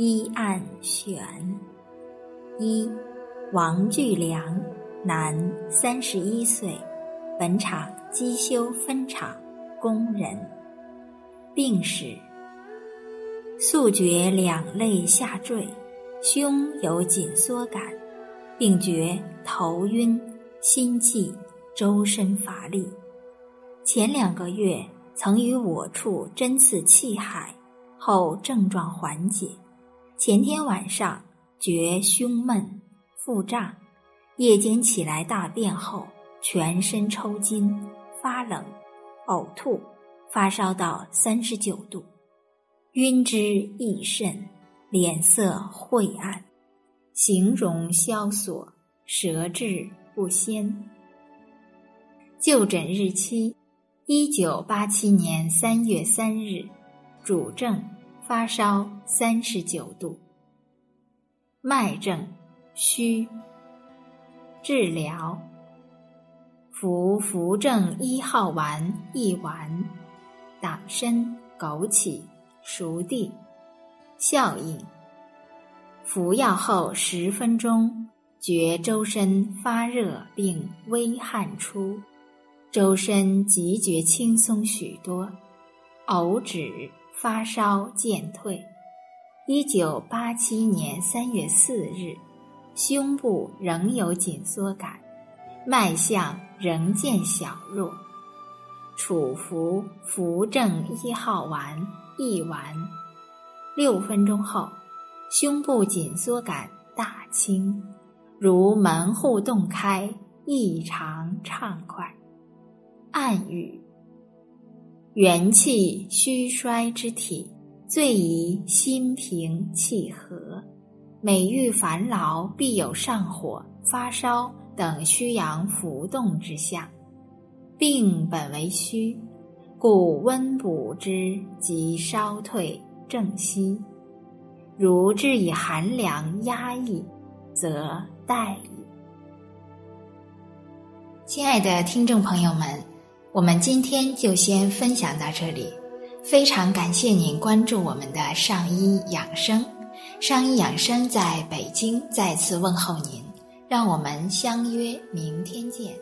一案选一，王巨良，男，三十一岁，本厂机修分厂工人。病史：速觉两肋下坠，胸有紧缩感，并觉头晕、心悸、周身乏力。前两个月曾于我处针刺气海，后症状缓解。前天晚上觉胸闷、腹胀，夜间起来大便后全身抽筋、发冷、呕吐，发烧到三十九度，晕之益甚，脸色晦暗，形容萧索，舌质不鲜。就诊日期：一九八七年三月三日，主症。发烧三十九度，脉症虚。治疗：服扶正一号丸一丸，党参、枸杞、熟地。效应：服药后十分钟，觉周身发热并微汗出，周身即觉轻松许多，呕止。发烧渐退。一九八七年三月四日，胸部仍有紧缩感，脉象仍见小弱。处服扶正一号丸一丸，六分钟后，胸部紧缩感大轻，如门户洞开，异常畅快。暗语。元气虚衰之体，最宜心平气和。每遇烦劳，必有上火、发烧等虚阳浮动之象。病本为虚，故温补之，即烧退正息。如治以寒凉压抑，则殆矣。亲爱的听众朋友们。我们今天就先分享到这里，非常感谢您关注我们的上医养生。上医养生在北京再次问候您，让我们相约明天见。